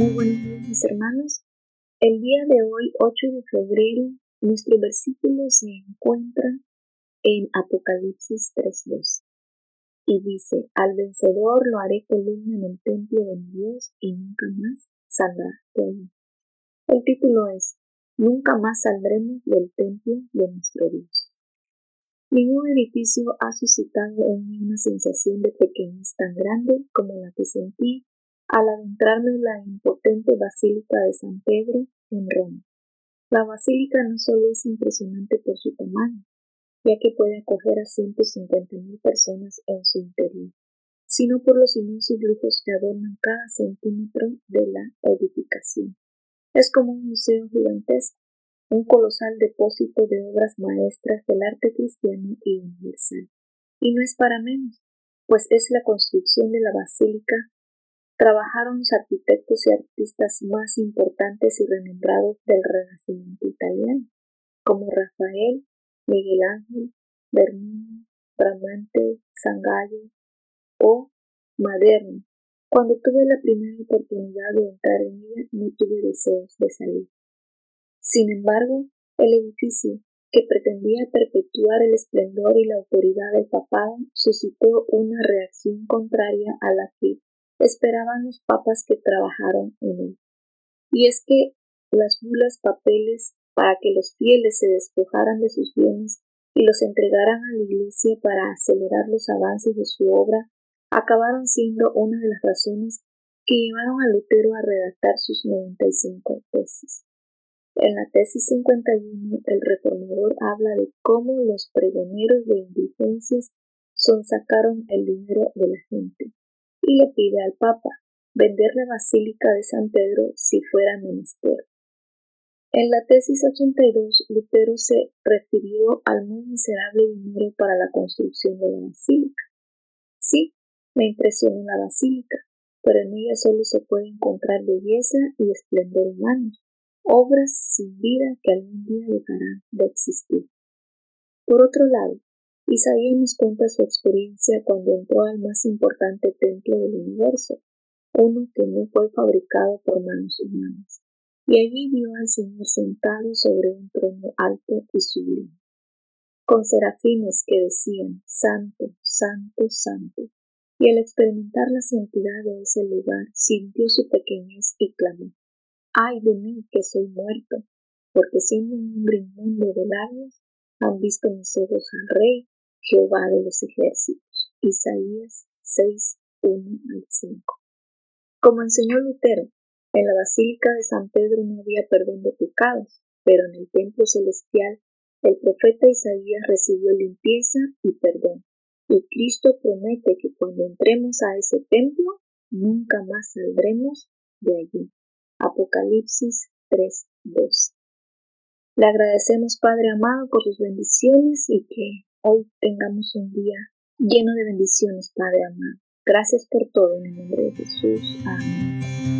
Muy buenos días mis hermanos. El día de hoy, 8 de febrero, nuestro versículo se encuentra en Apocalipsis 3.2 y dice, al vencedor lo haré columna en el templo de mi Dios y nunca más saldrá de ahí. El título es, Nunca más saldremos del templo de nuestro Dios. Ningún edificio ha suscitado en mí una sensación de pequeñez tan grande como la que sentí al adentrarme en la impotente Basílica de San Pedro en Roma. La basílica no solo es impresionante por su tamaño, ya que puede acoger a 150.000 personas en su interior, sino por los inmensos lujos que adornan cada centímetro de la edificación. Es como un museo gigantesco, un colosal depósito de obras maestras del arte cristiano y universal. Y no es para menos, pues es la construcción de la basílica trabajaron los arquitectos y artistas más importantes y renombrados del Renacimiento italiano, como Rafael, Miguel Ángel, Bernini, Bramante, Sangallo o Maderno. Cuando tuve la primera oportunidad de entrar en ella, no tuve deseos de salir. Sin embargo, el edificio, que pretendía perpetuar el esplendor y la autoridad del papado, suscitó una reacción contraria a la que esperaban los papas que trabajaron en él. Y es que las bulas papeles para que los fieles se despojaran de sus bienes y los entregaran a la Iglesia para acelerar los avances de su obra, acabaron siendo una de las razones que llevaron a Lutero a redactar sus 95 tesis. En la tesis 51, el reformador habla de cómo los pregoneros de indigencias sonsacaron el dinero de la gente y le pide al Papa vender la Basílica de San Pedro si fuera menester. En la tesis 82, Lutero se refirió al muy miserable dinero para la construcción de la basílica. Sí, me impresionó la basílica, pero en ella solo se puede encontrar belleza y esplendor humanos, obras sin vida que algún día dejarán de existir. Por otro lado, Isaías nos cuenta su experiencia cuando entró al más importante templo del universo, uno que no fue fabricado por manos humanas, y allí vio al Señor sentado sobre un trono alto y sublime, con serafines que decían, Santo, Santo, Santo, y al experimentar la santidad de ese lugar, sintió su pequeñez y clamó, ¡Ay de mí que soy muerto! Porque siendo un hombre inmundo de labios, han visto mis ojos al Rey Jehová de los ejércitos. Isaías 6, 1 al 5. Como enseñó Lutero, en la Basílica de San Pedro no había perdón de pecados, pero en el templo celestial el profeta Isaías recibió limpieza y perdón. Y Cristo promete que cuando entremos a ese templo, nunca más saldremos de allí. Apocalipsis 3, 2. Le agradecemos, Padre amado, por sus bendiciones y que hoy tengamos un día lleno de bendiciones, Padre amado. Gracias por todo en el nombre de Jesús. Amén.